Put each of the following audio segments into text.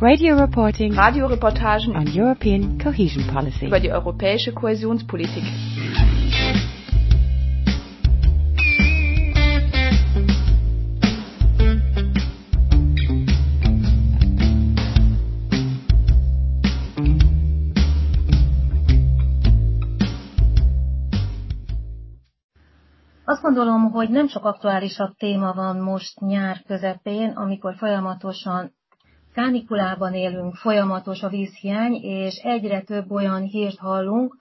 Radio reporting Radioreportagen on European cohesion policy. über die europäische Kohäsionspolitik. Azt gondolom, hogy nem sok aktuálisabb téma van most nyár közepén, amikor folyamatosan kánikulában élünk, folyamatos a vízhiány, és egyre több olyan hírt hallunk,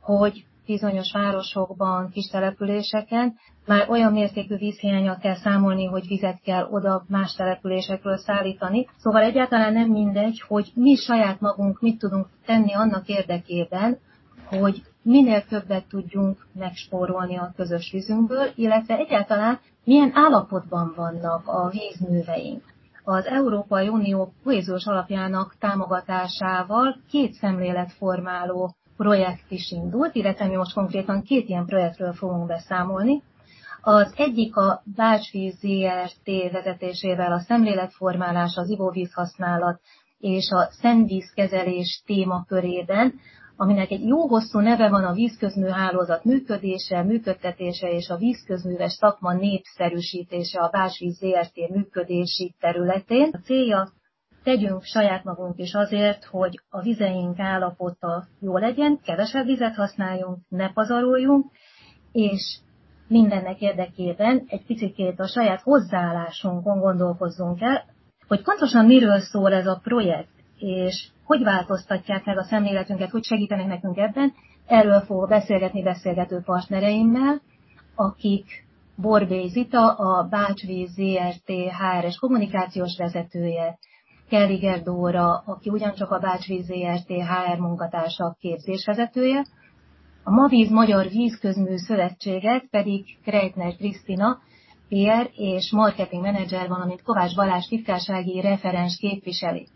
hogy bizonyos városokban, kis településeken már olyan mértékű vízhiányal kell számolni, hogy vizet kell oda más településekről szállítani. Szóval egyáltalán nem mindegy, hogy mi saját magunk mit tudunk tenni annak érdekében, hogy minél többet tudjunk megspórolni a közös vízünkből, illetve egyáltalán milyen állapotban vannak a vízműveink. Az Európai Unió kohéziós alapjának támogatásával két szemléletformáló projekt is indult, illetve mi most konkrétan két ilyen projektről fogunk beszámolni. Az egyik a Bácsvíz ZRT vezetésével a szemléletformálás, az ivóvízhasználat és a szennyvízkezelés témakörében, aminek egy jó hosszú neve van a vízközműhálózat működése, működtetése és a vízközműves szakma népszerűsítése a Básvíz ZRT működési területén. A célja tegyünk saját magunk is azért, hogy a vizeink állapota jó legyen, kevesebb vizet használjunk, ne pazaroljunk, és mindennek érdekében egy picit a saját hozzáállásunkon gondolkozzunk el, hogy pontosan miről szól ez a projekt, és hogy változtatják meg a szemléletünket, hogy segítenek nekünk ebben. Erről fogok beszélgetni beszélgető partnereimmel, akik Borbély Zita, a Bácsvíz ZRT HRS kommunikációs vezetője, Kelliger Dóra, aki ugyancsak a Bácsvíz ZRT HR munkatársa képzésvezetője, a Mavíz Magyar Vízközmű Szövetséget pedig Kreitner Krisztina, PR és marketing menedzser, valamint Kovács Balázs titkársági referens képviseli.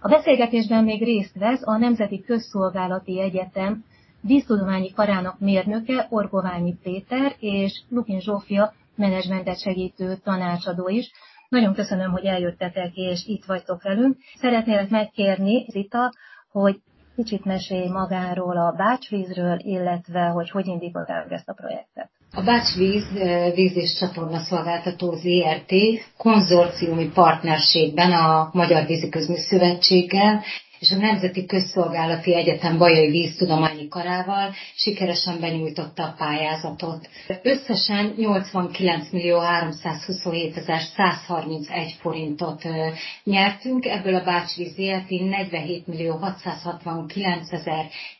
A beszélgetésben még részt vesz a Nemzeti Közszolgálati Egyetem víztudományi karának mérnöke Orgoványi Péter és Lukin Zsófia menedzsmentet segítő tanácsadó is. Nagyon köszönöm, hogy eljöttetek és itt vagytok velünk. Szeretnélek megkérni, Zita, hogy kicsit mesélj magáról a bácsvízről, illetve hogy hogy indították ezt a projektet. A Bácsvíz víz és csatorna szolgáltató ZRT konzorciumi partnerségben a Magyar Víziközmű Szövetséggel és a Nemzeti Közszolgálati Egyetem Bajai Víztudományi Karával sikeresen benyújtotta a pályázatot. Összesen 89 millió 327 131 forintot nyertünk, ebből a Bácsvíz ZRT 47 millió 669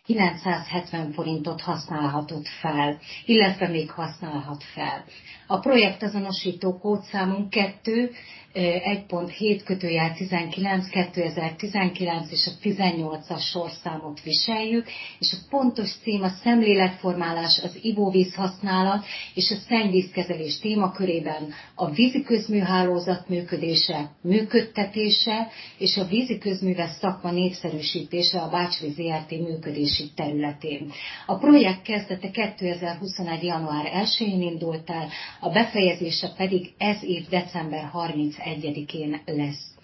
970 forintot használhatott fel, illetve még használhat fel. A projekt azonosító kódszámunk 2 1.7 kötőjel 19 2019 és a 18-as sorszámot viseljük, és a pontos cím a szemléletformálás, az ivóvíz használat és a szennyvízkezelés témakörében a vízi közműhálózat működése, működtetése és a vízi szakma népszerűsítése a Bácsvíz ZRT működési területén. A projekt kezdete 2021. január 1-én indult el, a befejezése pedig ez év december 30 1-én lesz.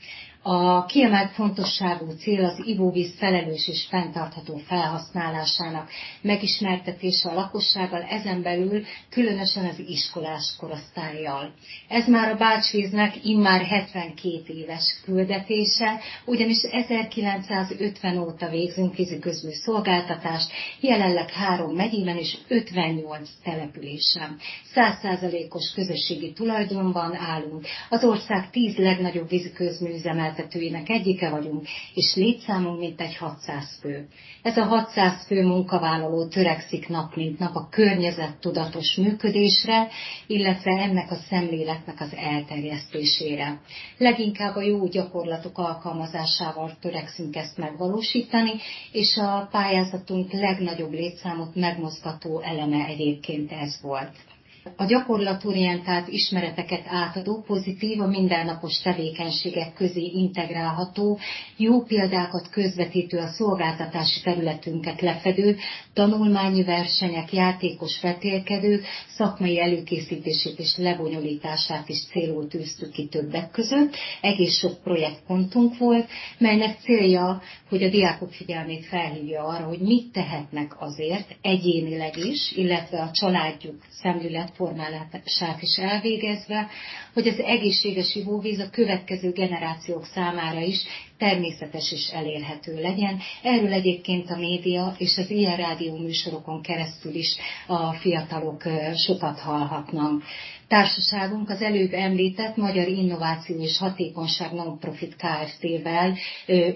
A kiemelt fontosságú cél az ivóvíz felelős és fenntartható felhasználásának megismertetése a lakossággal, ezen belül különösen az iskolás korosztályjal. Ez már a Bácsvíznek immár 72 éves küldetése, ugyanis 1950 óta végzünk víziközmű szolgáltatást, jelenleg három megyében és 58 településen. 100%-os közösségi tulajdonban állunk. Az ország 10 legnagyobb víziközműüzemet üzemeltetőinek egyike vagyunk, és létszámunk mintegy 600 fő. Ez a 600 fő munkavállaló törekszik nap mint nap a környezet tudatos működésre, illetve ennek a szemléletnek az elterjesztésére. Leginkább a jó gyakorlatok alkalmazásával törekszünk ezt megvalósítani, és a pályázatunk legnagyobb létszámot megmozgató eleme egyébként ez volt. A gyakorlatorientált ismereteket átadó, pozitív, a mindennapos tevékenységek közé integrálható, jó példákat közvetítő a szolgáltatási területünket lefedő, tanulmányi versenyek, játékos vetélkedők, szakmai előkészítését és lebonyolítását is célul tűztük ki többek között. Egész sok projektpontunk volt, melynek célja, hogy a diákok figyelmét felhívja arra, hogy mit tehetnek azért, egyénileg is, illetve a családjuk szemlélet formálását is elvégezve, hogy az egészséges ivóvíz a következő generációk számára is természetes és elérhető legyen. Erről egyébként a média és az ilyen rádió műsorokon keresztül is a fiatalok sokat hallhatnak. Társaságunk az előbb említett Magyar Innováció és Hatékonyság Non-Profit Kft-vel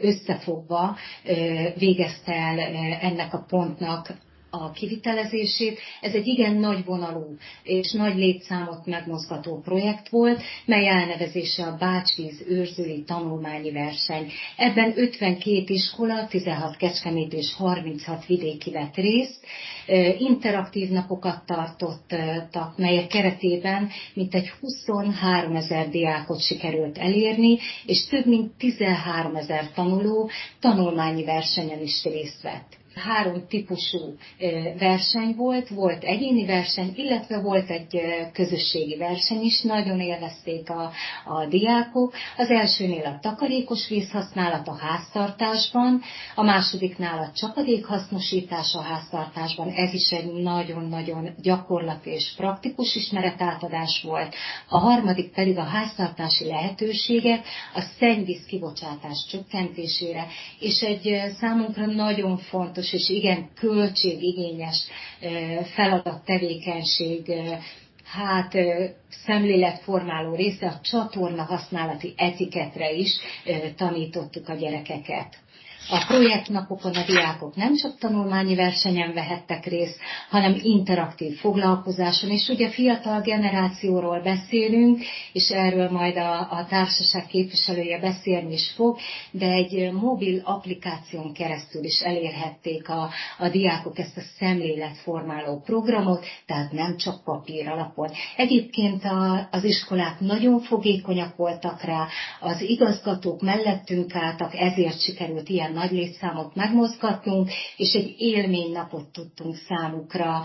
összefogva végezte el ennek a pontnak a kivitelezését. Ez egy igen nagy vonalú és nagy létszámot megmozgató projekt volt, mely elnevezése a Bácsvíz őrzői tanulmányi verseny. Ebben 52 iskola, 16 kecskemét és 36 vidéki vett részt. Interaktív napokat tartottak, melyek keretében mintegy 23 ezer diákot sikerült elérni, és több mint 13 ezer tanuló tanulmányi versenyen is részt vett három típusú verseny volt, volt egyéni verseny, illetve volt egy közösségi verseny is, nagyon élvezték a, a diákok. Az elsőnél a takarékos vízhasználat a háztartásban, a másodiknál a csapadékhasznosítás a háztartásban, ez is egy nagyon-nagyon gyakorlati és praktikus ismeretátadás volt. A harmadik pedig a háztartási lehetőségek a szennyvíz kibocsátás csökkentésére, és egy számunkra nagyon fontos fontos és igen költségigényes feladat, tevékenység, hát szemléletformáló része a csatorna használati etiketre is tanítottuk a gyerekeket. A projektnapokon a diákok nem csak tanulmányi versenyen vehettek részt, hanem interaktív foglalkozáson, és ugye fiatal generációról beszélünk, és erről majd a, a társaság képviselője beszélni is fog, de egy mobil applikáción keresztül is elérhették a, a diákok ezt a szemléletformáló programot, tehát nem csak papír alapon. Egyébként a, az iskolák nagyon fogékonyak voltak rá, az igazgatók mellettünk álltak, ezért sikerült ilyen nagy létszámot megmozgatnunk, és egy élménynapot tudtunk számukra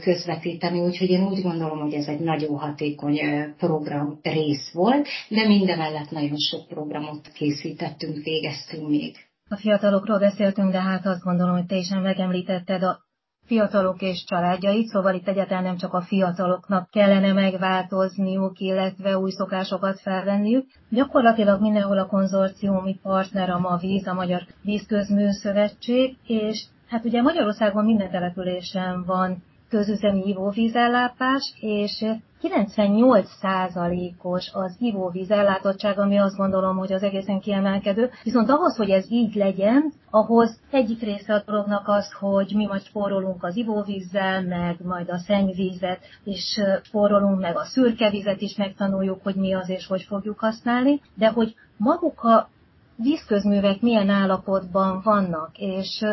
közvetíteni, úgyhogy én úgy gondolom, hogy ez egy nagyon hatékony program rész volt, de mindemellett nagyon sok programot készítettünk, végeztünk még. A fiatalokról beszéltünk, de hát azt gondolom, hogy te is megemlítetted a fiatalok és családjait, szóval itt egyáltalán nem csak a fiataloknak kellene megváltozniuk, illetve új szokásokat felvenniük. Gyakorlatilag mindenhol a konzorciumi partner a MAVíz, a Magyar Vízközműszövetség, és hát ugye Magyarországon minden településen van közüzemi ivóvízellátás, és 98%-os az ivóvíz ellátottság, ami azt gondolom, hogy az egészen kiemelkedő. Viszont ahhoz, hogy ez így legyen, ahhoz egyik része a dolognak az, hogy mi majd spórolunk az ivóvízzel, meg majd a szennyvízet is spórolunk, meg a szürke vizet is megtanuljuk, hogy mi az és hogy fogjuk használni, de hogy maguk a vízközművek milyen állapotban vannak, és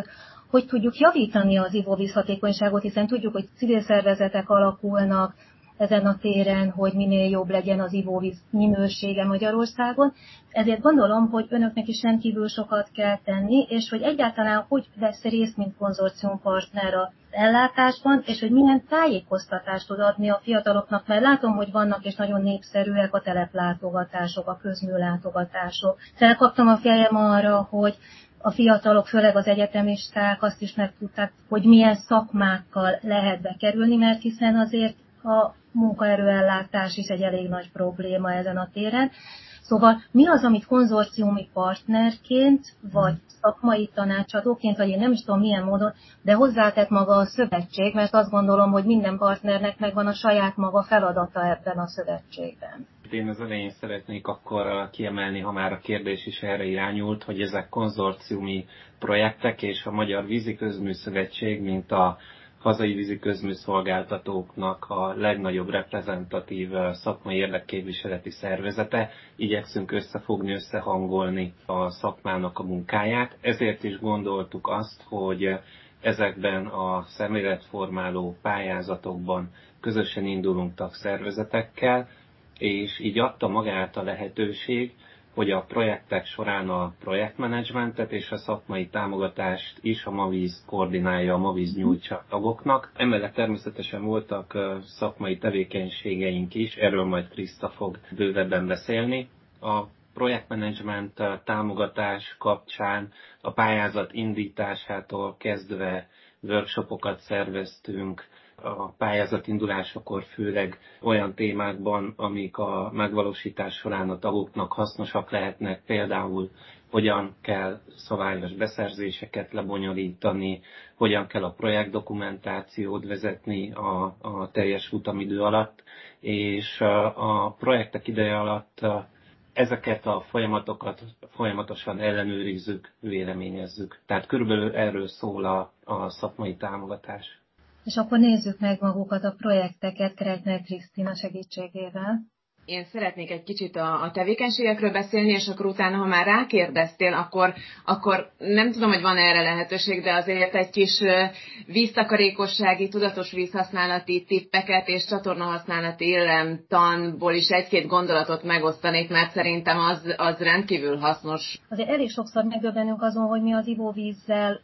hogy tudjuk javítani az ivóvíz hatékonyságot, hiszen tudjuk, hogy civil szervezetek alakulnak ezen a téren, hogy minél jobb legyen az ivóvíz minősége Magyarországon. Ezért gondolom, hogy önöknek is rendkívül sokat kell tenni, és hogy egyáltalán hogy vesz részt, mint konzorciumpartner a ellátásban, és hogy milyen tájékoztatást tud adni a fiataloknak, mert látom, hogy vannak és nagyon népszerűek a teleplátogatások, a közműlátogatások. Felkaptam a fejem arra, hogy a fiatalok, főleg az egyetemisták azt is megtudták, hogy milyen szakmákkal lehet bekerülni, mert hiszen azért a munkaerőellátás is egy elég nagy probléma ezen a téren. Szóval mi az, amit konzorciumi partnerként, vagy szakmai tanácsadóként, vagy én nem is tudom milyen módon, de hozzátett maga a szövetség, mert azt gondolom, hogy minden partnernek megvan a saját maga feladata ebben a szövetségben. Amit én az elején szeretnék akkor kiemelni, ha már a kérdés is erre irányult, hogy ezek konzorciumi projektek, és a Magyar Vízi Közműszövetség, mint a hazai vízi közműszolgáltatóknak a legnagyobb reprezentatív szakmai érdekképviseleti szervezete. Igyekszünk összefogni, összehangolni a szakmának a munkáját. Ezért is gondoltuk azt, hogy ezekben a szemléletformáló pályázatokban közösen indulunk tagszervezetekkel, és így adta magát a lehetőség, hogy a projektek során a projektmenedzsmentet és a szakmai támogatást is a Mavíz koordinálja, a Mavíz nyújtsa tagoknak. Emellett természetesen voltak szakmai tevékenységeink is, erről majd Kriszta fog bővebben beszélni. A projektmenedzsment támogatás kapcsán a pályázat indításától kezdve workshopokat szerveztünk, a pályázat indulásakor főleg olyan témákban, amik a megvalósítás során a tagoknak hasznosak lehetnek, például hogyan kell szabályos beszerzéseket lebonyolítani, hogyan kell a projektdokumentációt vezetni a, a teljes futamidő alatt, és a projektek ideje alatt ezeket a folyamatokat folyamatosan ellenőrizzük, véleményezzük. Tehát körülbelül erről szól a, a szakmai támogatás. És akkor nézzük meg magukat a projekteket Kretner Krisztina segítségével. Én szeretnék egy kicsit a, a tevékenységekről beszélni, és akkor utána, ha már rákérdeztél, akkor, akkor nem tudom, hogy van erre lehetőség, de azért egy kis víztakarékossági, tudatos vízhasználati tippeket és csatornahasználati illemtanból is egy-két gondolatot megosztanék, mert szerintem az, az rendkívül hasznos. Azért elég sokszor megdöbbenünk azon, hogy mi az ivóvízzel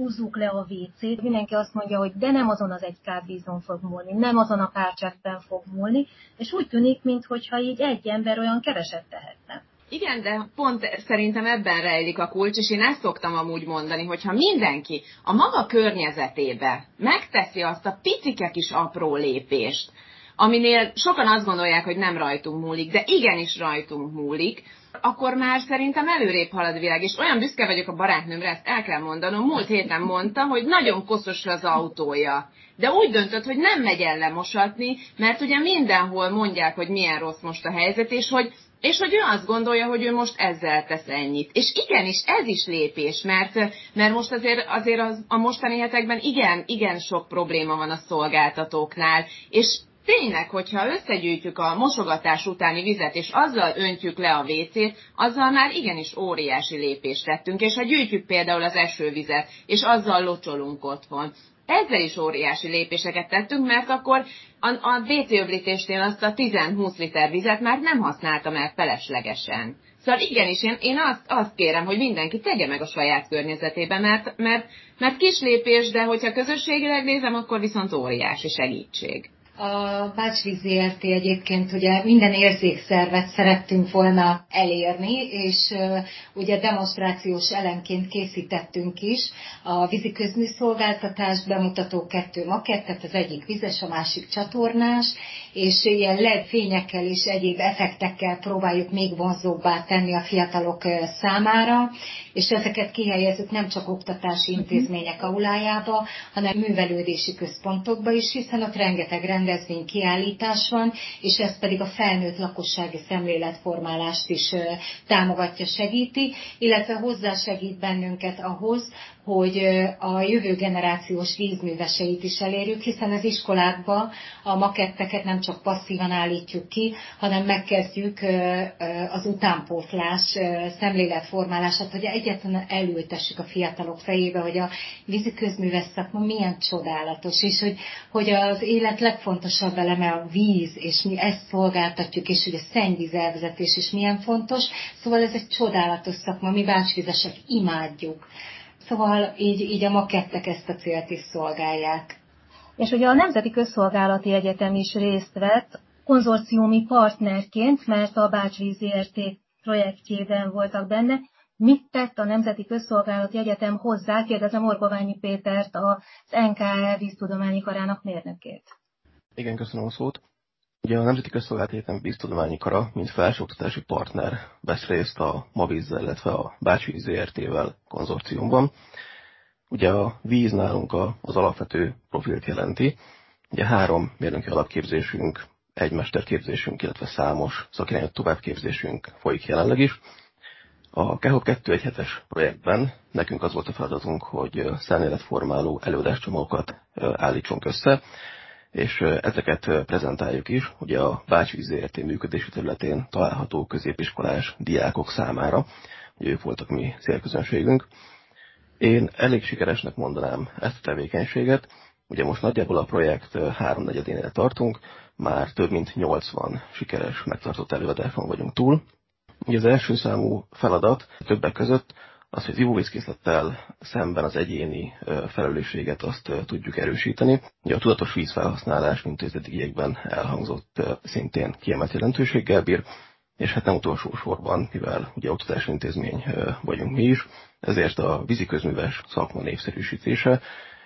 húzzuk le a WC-t, mindenki azt mondja, hogy de nem azon az egy kávvízon fog múlni, nem azon a párcseppen fog múlni, és úgy tűnik, mintha így egy ember olyan keveset tehetne. Igen, de pont szerintem ebben rejlik a kulcs, és én ezt szoktam amúgy mondani, hogyha mindenki a maga környezetébe megteszi azt a picike kis apró lépést, aminél sokan azt gondolják, hogy nem rajtunk múlik, de igenis rajtunk múlik, akkor már szerintem előrébb halad a világ, és olyan büszke vagyok a barátnőmre, ezt el kell mondanom, múlt héten mondta, hogy nagyon koszos az autója. De úgy döntött, hogy nem megy el lemosatni, mert ugye mindenhol mondják, hogy milyen rossz most a helyzet, és hogy és hogy ő azt gondolja, hogy ő most ezzel tesz ennyit. És igenis, ez is lépés, mert, mert most azért, azért az, a mostani hetekben igen, igen sok probléma van a szolgáltatóknál, és tényleg, hogyha összegyűjtjük a mosogatás utáni vizet, és azzal öntjük le a WC-t, azzal már igenis óriási lépést tettünk, és ha gyűjtjük például az esővizet, és azzal locsolunk otthon, ezzel is óriási lépéseket tettünk, mert akkor a, a WC öblítésnél azt a 10-20 liter vizet már nem használtam el feleslegesen. Szóval igenis, én, én azt, azt kérem, hogy mindenki tegye meg a saját környezetébe, mert, mert, mert kis lépés, de hogyha közösségileg nézem, akkor viszont óriási segítség. A Bácsvíz ZRT. egyébként ugye minden érzékszervet szerettünk volna elérni, és ugye demonstrációs elemként készítettünk is a vízi közműszolgáltatást bemutató kettő makettet, az egyik vizes, a másik csatornás, és ilyen LED fényekkel és egyéb effektekkel próbáljuk még vonzóbbá tenni a fiatalok számára, és ezeket kihelyezzük nem csak oktatási mhm. intézmények aulájába, hanem művelődési központokba is, hiszen ott rengeteg rendezvény kiállítás van, és ez pedig a felnőtt lakossági szemléletformálást is támogatja, segíti, illetve hozzásegít bennünket ahhoz, hogy a jövő generációs vízműveseit is elérjük, hiszen az iskolákban a maketteket nem csak passzívan állítjuk ki, hanem megkezdjük az utánpótlás szemléletformálását, hogy egyetlen elültessük a fiatalok fejébe, hogy a vízi közműves szakma milyen csodálatos, és hogy, hogy az élet legfontosabb eleme a víz, és mi ezt szolgáltatjuk, és hogy a szennyvíz elvezetés is milyen fontos. Szóval ez egy csodálatos szakma, mi bácsvizesek imádjuk. Szóval így, így a makettek ezt a célt is szolgálják. És ugye a Nemzeti Közszolgálati Egyetem is részt vett konzorciumi partnerként, mert a Bácsvíz ZRT projektjében voltak benne. Mit tett a Nemzeti Közszolgálati Egyetem hozzá? Kérdezem Orboványi Pétert, az NKE víztudományi karának mérnökét. Igen, köszönöm a szót. Ugye a Nemzeti Közszolgálati Egyetem víztudományi kara, mint felsőoktatási partner vesz részt a Mavízzel, illetve a Bácsvíz ZRT-vel konzorciumban. Ugye a víz nálunk az alapvető profilt jelenti. Ugye három mérnöki alapképzésünk egy mesterképzésünk, illetve számos szakirányú továbbképzésünk folyik jelenleg is. A KEHOP 217-es projektben nekünk az volt a feladatunk, hogy szemléletformáló előadáscsomagokat állítsunk össze, és ezeket prezentáljuk is, ugye a Bács ZRT működési területén található középiskolás diákok számára, ugye ők voltak mi célközönségünk. Én elég sikeresnek mondanám ezt a tevékenységet, ugye most nagyjából a projekt háromnegyedénél tartunk, már több mint 80 sikeres megtartott előadáson vagyunk túl. Ugye az első számú feladat többek között az, hogy az ivóvízkészlettel szemben az egyéni felelősséget azt tudjuk erősíteni. Ugye a tudatos vízfelhasználás, mint az eddigiekben elhangzott, szintén kiemelt jelentőséggel bír, és hát nem utolsó sorban, mivel ugye oktatási intézmény vagyunk mi is, ezért a víziközműves szakma népszerűsítése,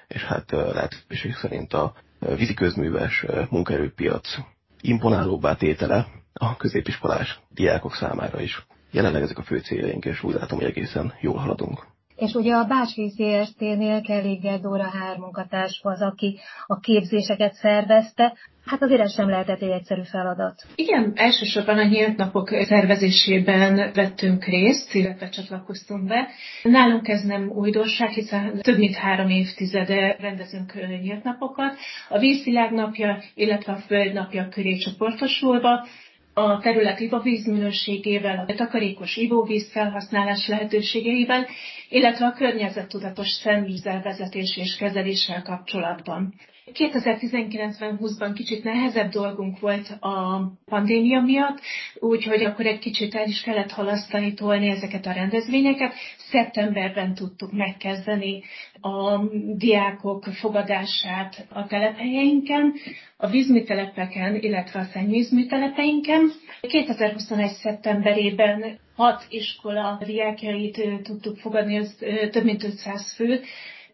és hát lehetőség szerint a víziközműves munkaerőpiac imponálóbbá tétele a középiskolás diákok számára is. Jelenleg ezek a fő céljaink, és úgy látom, hogy egészen jól haladunk. És ugye a Bácsvíz ZRT-nél Kellige Dóra Hár munkatárs az, aki a képzéseket szervezte. Hát azért ez sem lehetett egy egyszerű feladat. Igen, elsősorban a nyílt napok szervezésében vettünk részt, illetve csatlakoztunk be. Nálunk ez nem újdonság, hiszen több mint három évtizede rendezünk nyílt napokat. A vízvilág napja, illetve a föld napja köré csoportosulva a terület ivóvíz minőségével, a takarékos ivóvíz felhasználás lehetőségeivel, illetve a környezettudatos szennyvízelvezetés és kezeléssel kapcsolatban. 2019-ben 20-ban kicsit nehezebb dolgunk volt a pandémia miatt, úgyhogy akkor egy kicsit el is kellett halasztani, tolni ezeket a rendezvényeket. Szeptemberben tudtuk megkezdeni a diákok fogadását a telephelyeinken, a vízműtelepeken, illetve a szennyvízműtelepeinken. 2021. szeptemberében hat iskola diákjait tudtuk fogadni, az több mint 500 fő,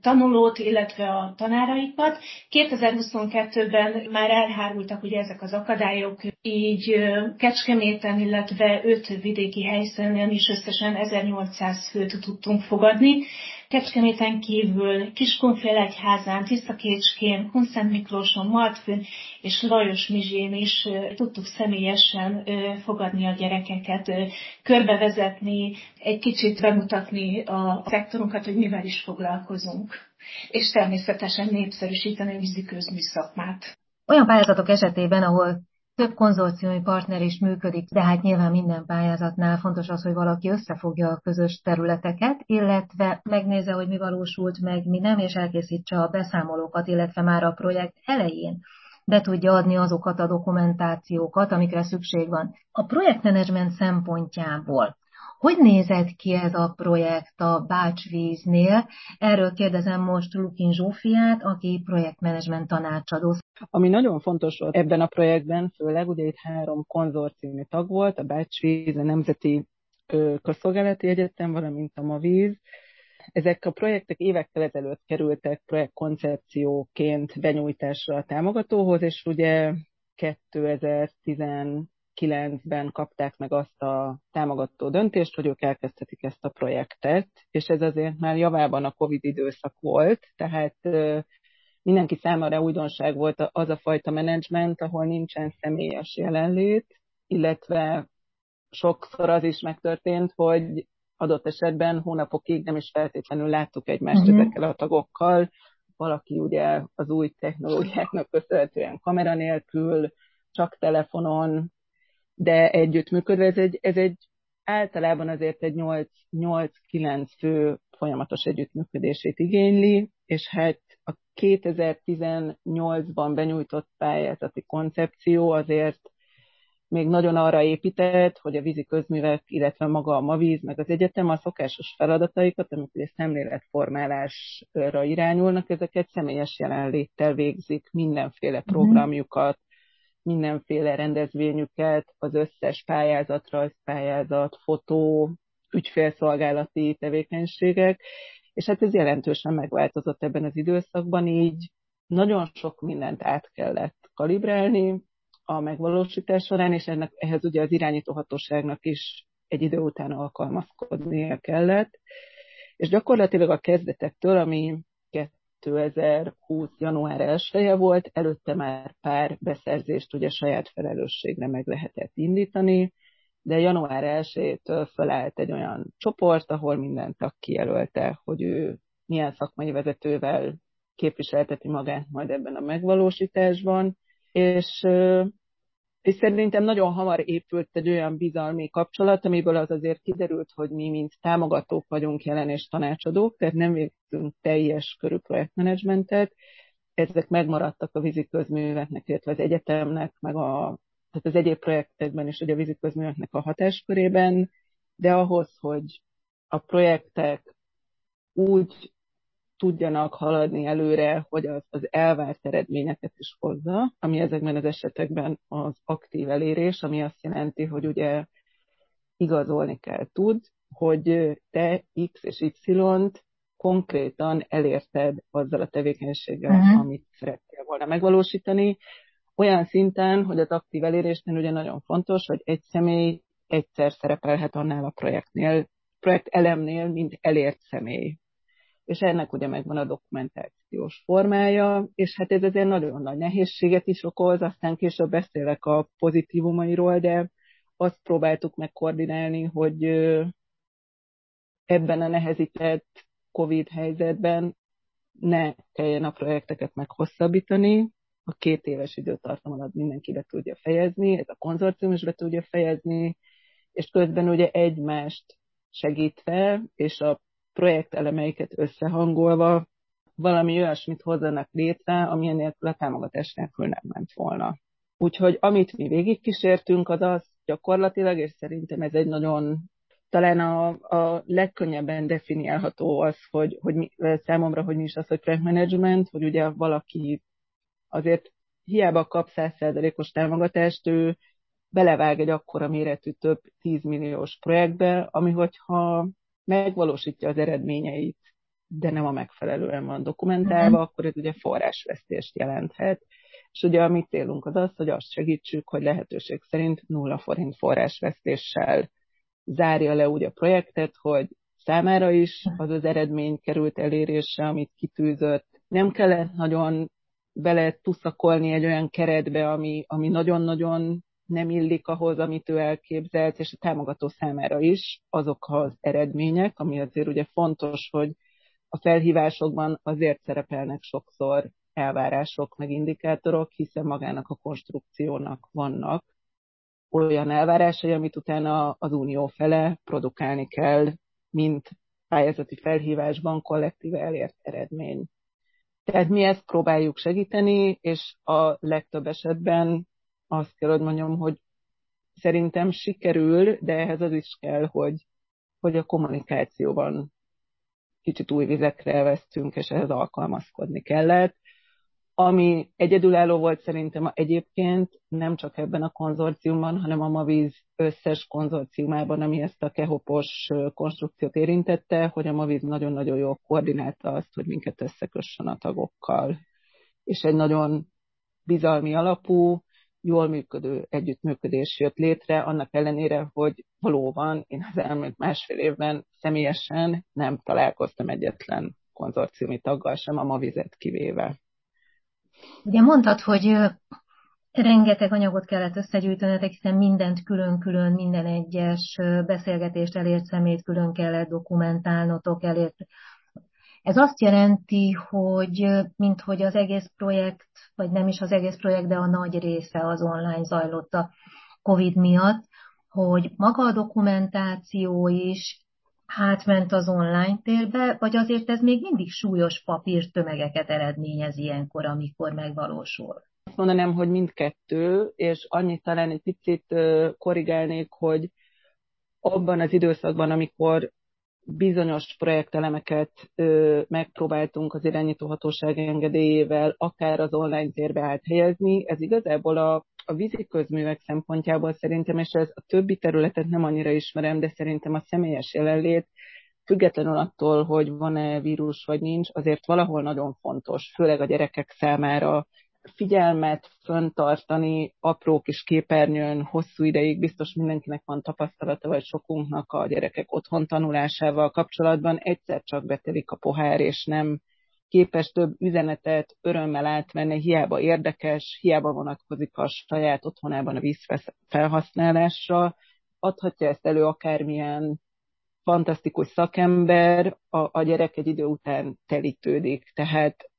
tanulót, illetve a tanáraikat. 2022-ben már elhárultak ugye ezek az akadályok, így Kecskeméten, illetve öt vidéki helyszínen is összesen 1800 főt tudtunk fogadni. Kecskeméten kívül Kiskunfélegyházán, Tiszakécskén, Hunszent Miklóson, Martfőn és Lajos Mizsén is tudtuk személyesen fogadni a gyerekeket, körbevezetni, egy kicsit bemutatni a szektorunkat, hogy mivel is foglalkozunk. És természetesen népszerűsíteni a víziközmű szakmát. Olyan pályázatok esetében, ahol több konzorciumi partner is működik, de hát nyilván minden pályázatnál fontos az, hogy valaki összefogja a közös területeket, illetve megnézze, hogy mi valósult meg, mi nem, és elkészítse a beszámolókat, illetve már a projekt elején be tudja adni azokat a dokumentációkat, amikre szükség van. A projektmenedzsment szempontjából hogy nézett ki ez a projekt a Bácsvíznél? Erről kérdezem most Lukin Zsófiát, aki projektmenedzsment tanácsadó. Ami nagyon fontos volt ebben a projektben, főleg ugye itt három konzorciumi tag volt, a Bácsvíz, a Nemzeti Közszolgálati Egyetem, valamint a Mavíz. Ezek a projektek évekkel ezelőtt kerültek projektkoncepcióként benyújtásra a támogatóhoz, és ugye 2010 2009-ben kapták meg azt a támogató döntést, hogy ők elkezdhetik ezt a projektet, és ez azért már javában a Covid időszak volt, tehát mindenki számára újdonság volt az a fajta menedzsment, ahol nincsen személyes jelenlét, illetve sokszor az is megtörtént, hogy adott esetben hónapokig nem is feltétlenül láttuk egymást uh-huh. ezekkel a tagokkal. Valaki ugye az új technológiáknak köszönhetően kamera nélkül, csak telefonon, de együttműködve ez egy, ez egy általában azért egy 8-9 fő folyamatos együttműködését igényli, és hát a 2018-ban benyújtott pályázati koncepció azért még nagyon arra épített, hogy a vízi közművek, illetve maga a mavíz, meg az egyetem a szokásos feladataikat, amik ugye szemléletformálásra irányulnak, ezeket személyes jelenléttel végzik, mindenféle mhm. programjukat, mindenféle rendezvényüket, az összes pályázat, rajzpályázat, fotó, ügyfélszolgálati tevékenységek, és hát ez jelentősen megváltozott ebben az időszakban, így nagyon sok mindent át kellett kalibrálni a megvalósítás során, és ennek, ehhez ugye az irányítóhatóságnak is egy idő után alkalmazkodnia kellett, és gyakorlatilag a kezdetektől, ami 2020. január 1 -e volt, előtte már pár beszerzést ugye saját felelősségre meg lehetett indítani, de január 1-től felállt egy olyan csoport, ahol minden tag kijelölte, hogy ő milyen szakmai vezetővel képviselteti magát majd ebben a megvalósításban, és, és szerintem nagyon hamar épült egy olyan bizalmi kapcsolat, amiből az azért kiderült, hogy mi, mint támogatók vagyunk jelen és tanácsadók, tehát nem végzünk teljes körű projektmenedzsmentet, ezek megmaradtak a vízi közműveknek, illetve az egyetemnek, meg a, tehát az egyéb projektekben is, ugye a vízi közműveknek a hatáskörében, de ahhoz, hogy a projektek úgy tudjanak haladni előre, hogy az, az elvárt eredményeket is hozza, ami ezekben az esetekben az aktív elérés, ami azt jelenti, hogy ugye igazolni kell. Tud, hogy te X és Y-t konkrétan elérted azzal a tevékenységgel, uh-huh. amit szerettél volna megvalósítani, olyan szinten, hogy az aktív elérésnél ugye nagyon fontos, hogy egy személy egyszer szerepelhet annál a projektnél, projekt elemnél, mint elért személy és ennek ugye megvan a dokumentációs formája, és hát ez azért nagyon nagy nehézséget is okoz, aztán később beszélek a pozitívumairól, de azt próbáltuk megkoordinálni, hogy ebben a nehezített COVID helyzetben ne kelljen a projekteket meghosszabbítani, a két éves időtartam alatt mindenki be tudja fejezni, ez a konzorcium is be tudja fejezni, és közben ugye egymást segítve, és a projektelemeiket összehangolva valami olyasmit hozzanak létre, amilyen nélkül a támogatás nélkül nem ment volna. Úgyhogy amit mi végigkísértünk, az az gyakorlatilag, és szerintem ez egy nagyon talán a, a legkönnyebben definiálható az, hogy, hogy mi, számomra, hogy mi is az, hogy projektmanagement, hogy ugye valaki azért hiába kap 100%-os támogatást, ő belevág egy akkora méretű több 10 milliós projektbe, ami hogyha megvalósítja az eredményeit, de nem a megfelelően van dokumentálva, uh-huh. akkor ez ugye forrásvesztést jelenthet. És ugye a mi célunk az az, hogy azt segítsük, hogy lehetőség szerint nulla forint forrásvesztéssel zárja le úgy a projektet, hogy számára is az az eredmény került elérésre, amit kitűzött. Nem kellett nagyon bele tuszakolni egy olyan keretbe, ami, ami nagyon-nagyon nem illik ahhoz, amit ő elképzelt, és a támogató számára is azok az eredmények, ami azért ugye fontos, hogy a felhívásokban azért szerepelnek sokszor elvárások, meg indikátorok, hiszen magának a konstrukciónak vannak olyan elvárásai, amit utána az unió fele produkálni kell, mint pályázati felhívásban kollektíve elért eredmény. Tehát mi ezt próbáljuk segíteni, és a legtöbb esetben azt kell, hogy mondjam, hogy szerintem sikerül, de ehhez az is kell, hogy, hogy a kommunikációban kicsit új vizekre vesztünk, és ehhez alkalmazkodni kellett. Ami egyedülálló volt szerintem egyébként nem csak ebben a konzorciumban, hanem a Mavíz összes konzorciumában, ami ezt a kehopos konstrukciót érintette, hogy a Mavíz nagyon-nagyon jól koordinálta azt, hogy minket összekössön a tagokkal. És egy nagyon bizalmi alapú, jól működő együttműködés jött létre, annak ellenére, hogy valóban én az elmúlt másfél évben személyesen nem találkoztam egyetlen konzorciumi taggal sem, a Mavizet kivéve. Ugye mondtad, hogy rengeteg anyagot kellett összegyűjtenetek, hiszen mindent külön-külön, minden egyes beszélgetést elért szemét külön kellett dokumentálnotok, elért ez azt jelenti, hogy mint hogy az egész projekt, vagy nem is az egész projekt, de a nagy része az online zajlott a COVID miatt, hogy maga a dokumentáció is átment az online térbe, vagy azért ez még mindig súlyos papírtömegeket eredményez ilyenkor, amikor megvalósul? Azt mondanám, hogy mindkettő, és annyit talán egy picit korrigálnék, hogy abban az időszakban, amikor bizonyos projektelemeket ö, megpróbáltunk az irányítóhatóság engedélyével akár az online térbe áthelyezni. Ez igazából a, a vízi közművek szempontjából szerintem, és ez a többi területet nem annyira ismerem, de szerintem a személyes jelenlét függetlenül attól, hogy van-e vírus vagy nincs, azért valahol nagyon fontos, főleg a gyerekek számára figyelmet föntartani apró kis képernyőn hosszú ideig, biztos mindenkinek van tapasztalata, vagy sokunknak a gyerekek otthon tanulásával kapcsolatban, egyszer csak betelik a pohár, és nem képes több üzenetet örömmel átvenni, hiába érdekes, hiába vonatkozik a saját otthonában a víz felhasználásra, adhatja ezt elő akármilyen fantasztikus szakember, a, a gyerek egy idő után telítődik. Tehát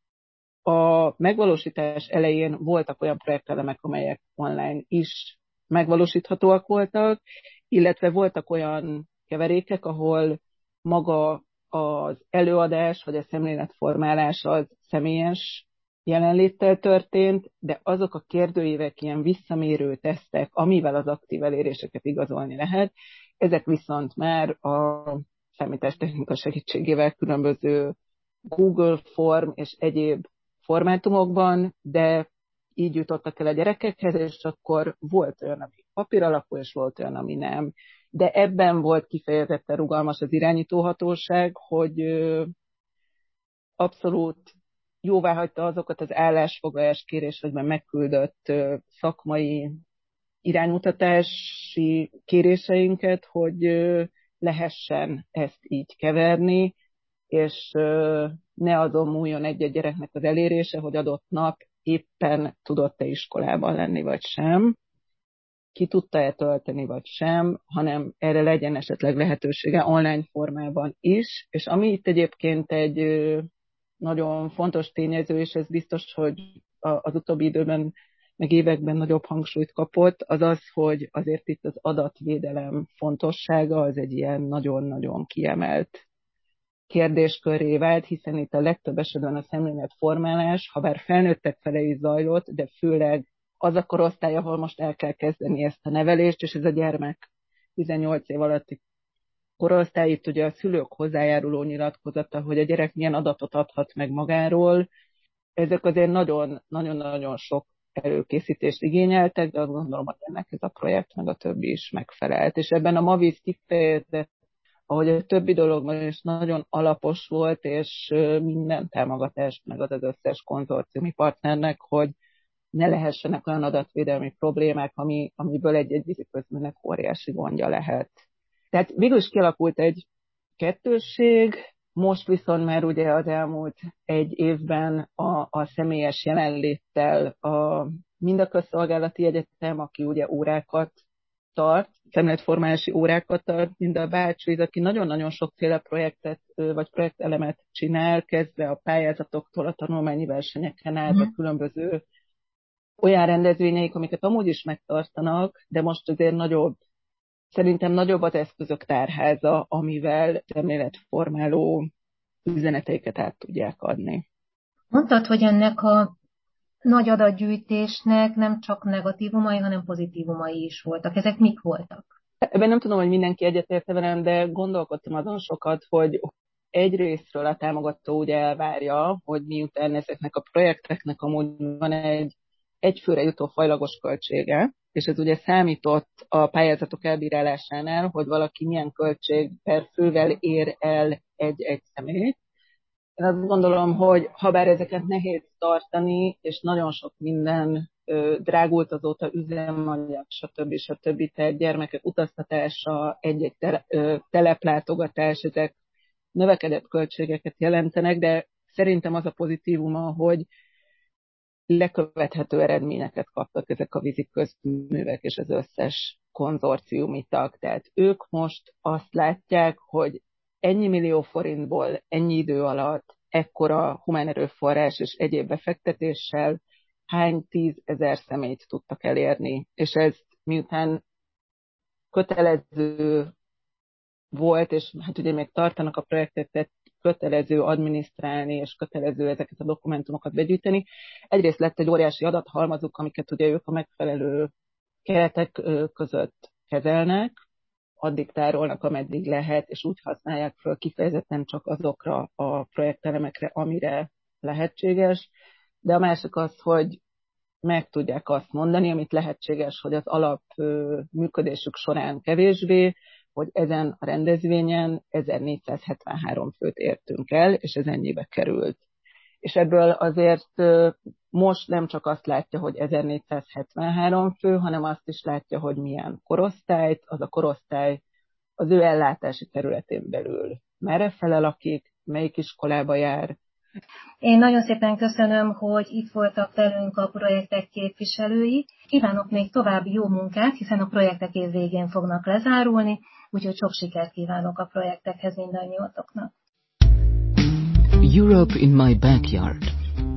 a megvalósítás elején voltak olyan projektelemek, amelyek online is megvalósíthatóak voltak, illetve voltak olyan keverékek, ahol maga az előadás vagy a szemléletformálás az személyes jelenléttel történt, de azok a kérdőívek, ilyen visszamérő tesztek, amivel az aktív eléréseket igazolni lehet, ezek viszont már a számítástechnika segítségével különböző Google Form és egyéb formátumokban, de így jutottak el a gyerekekhez, és akkor volt olyan, ami papír alapú, és volt olyan, ami nem. De ebben volt kifejezetten rugalmas az irányítóhatóság, hogy abszolút jóvá hagyta azokat az állásfoglalás kérésekben megküldött szakmai iránymutatási kéréseinket, hogy lehessen ezt így keverni, és ne azon múljon egy-egy gyereknek az elérése, hogy adott nap éppen tudott-e iskolában lenni, vagy sem, ki tudta-e tölteni, vagy sem, hanem erre legyen esetleg lehetősége online formában is, és ami itt egyébként egy nagyon fontos tényező, és ez biztos, hogy az utóbbi időben meg években nagyobb hangsúlyt kapott, az az, hogy azért itt az adatvédelem fontossága az egy ilyen nagyon-nagyon kiemelt kérdésköré vált, hiszen itt a legtöbb esetben a szemléletformálás, ha bár felnőttek fele is zajlott, de főleg az a korosztály, ahol most el kell kezdeni ezt a nevelést, és ez a gyermek 18 év alatti korosztály, itt ugye a szülők hozzájáruló nyilatkozata, hogy a gyerek milyen adatot adhat meg magáról, ezek azért nagyon-nagyon sok előkészítést igényeltek, de azt gondolom, hogy ennek ez a projekt, meg a többi is megfelelt. És ebben a Maviz kifejezett ahogy a többi dologban is nagyon alapos volt, és minden támogatást megad az összes konzorciumi partnernek, hogy ne lehessenek olyan adatvédelmi problémák, ami, amiből egy-egy víziközműnek óriási gondja lehet. Tehát végül is kialakult egy kettősség, most viszont már ugye az elmúlt egy évben a, a személyes jelenléttel a, mind a közszolgálati egyetem, aki ugye órákat tart, szemléletformálási órákat tart, mind a bácsi, aki nagyon-nagyon sokféle projektet vagy projektelemet csinál, kezdve a pályázatoktól a tanulmányi versenyeken át a mhm. különböző olyan rendezvényeik, amiket amúgy is megtartanak, de most azért nagyobb, szerintem nagyobb az eszközök tárháza, amivel szemléletformáló üzeneteiket át tudják adni. Mondtad, hogy ennek a nagy adatgyűjtésnek nem csak negatívumai, hanem pozitívumai is voltak. Ezek mik voltak? Ebben nem tudom, hogy mindenki egyetérte velem, de gondolkodtam azon sokat, hogy egyrésztről a támogató ugye elvárja, hogy miután ezeknek a projekteknek amúgy van egy egyfőre jutó fajlagos költsége, és ez ugye számított a pályázatok elbírálásánál, hogy valaki milyen költség per fővel ér el egy-egy személyt, én azt gondolom, hogy ha bár ezeket nehéz tartani, és nagyon sok minden ö, drágult azóta üzemanyag, stb. stb. Tehát gyermekek utaztatása, egy-egy tele, ö, teleplátogatás, ezek növekedett költségeket jelentenek, de szerintem az a pozitívuma, hogy lekövethető eredményeket kaptak ezek a vízi közművek és az összes konzorciumi tag. Tehát ők most azt látják, hogy ennyi millió forintból ennyi idő alatt ekkora humán erőforrás és egyéb befektetéssel hány tízezer személyt tudtak elérni. És ez miután kötelező volt, és hát ugye még tartanak a projektet, kötelező adminisztrálni, és kötelező ezeket a dokumentumokat begyűjteni. Egyrészt lett egy óriási adathalmazuk, amiket ugye ők a megfelelő keretek között kezelnek, addig tárolnak, ameddig lehet, és úgy használják föl kifejezetten csak azokra a projektelemekre, amire lehetséges. De a másik az, hogy meg tudják azt mondani, amit lehetséges, hogy az alap működésük során kevésbé, hogy ezen a rendezvényen 1473 főt értünk el, és ez ennyibe került. És ebből azért most nem csak azt látja, hogy 1473 fő, hanem azt is látja, hogy milyen korosztályt, az a korosztály az ő ellátási területén belül merre fele lakik, melyik iskolába jár, Én nagyon szépen köszönöm, hogy itt voltak velünk a projektek képviselői. Kívánok még további jó munkát, hiszen a projektek év végén fognak lezárulni, úgyhogy sok sikert kívánok a projektekhez mindannyiatoknak. Europe in my backyard.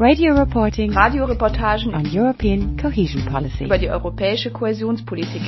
Radio reporting Radioreportagen on European cohesion policy. über die europäische Kohäsionspolitik.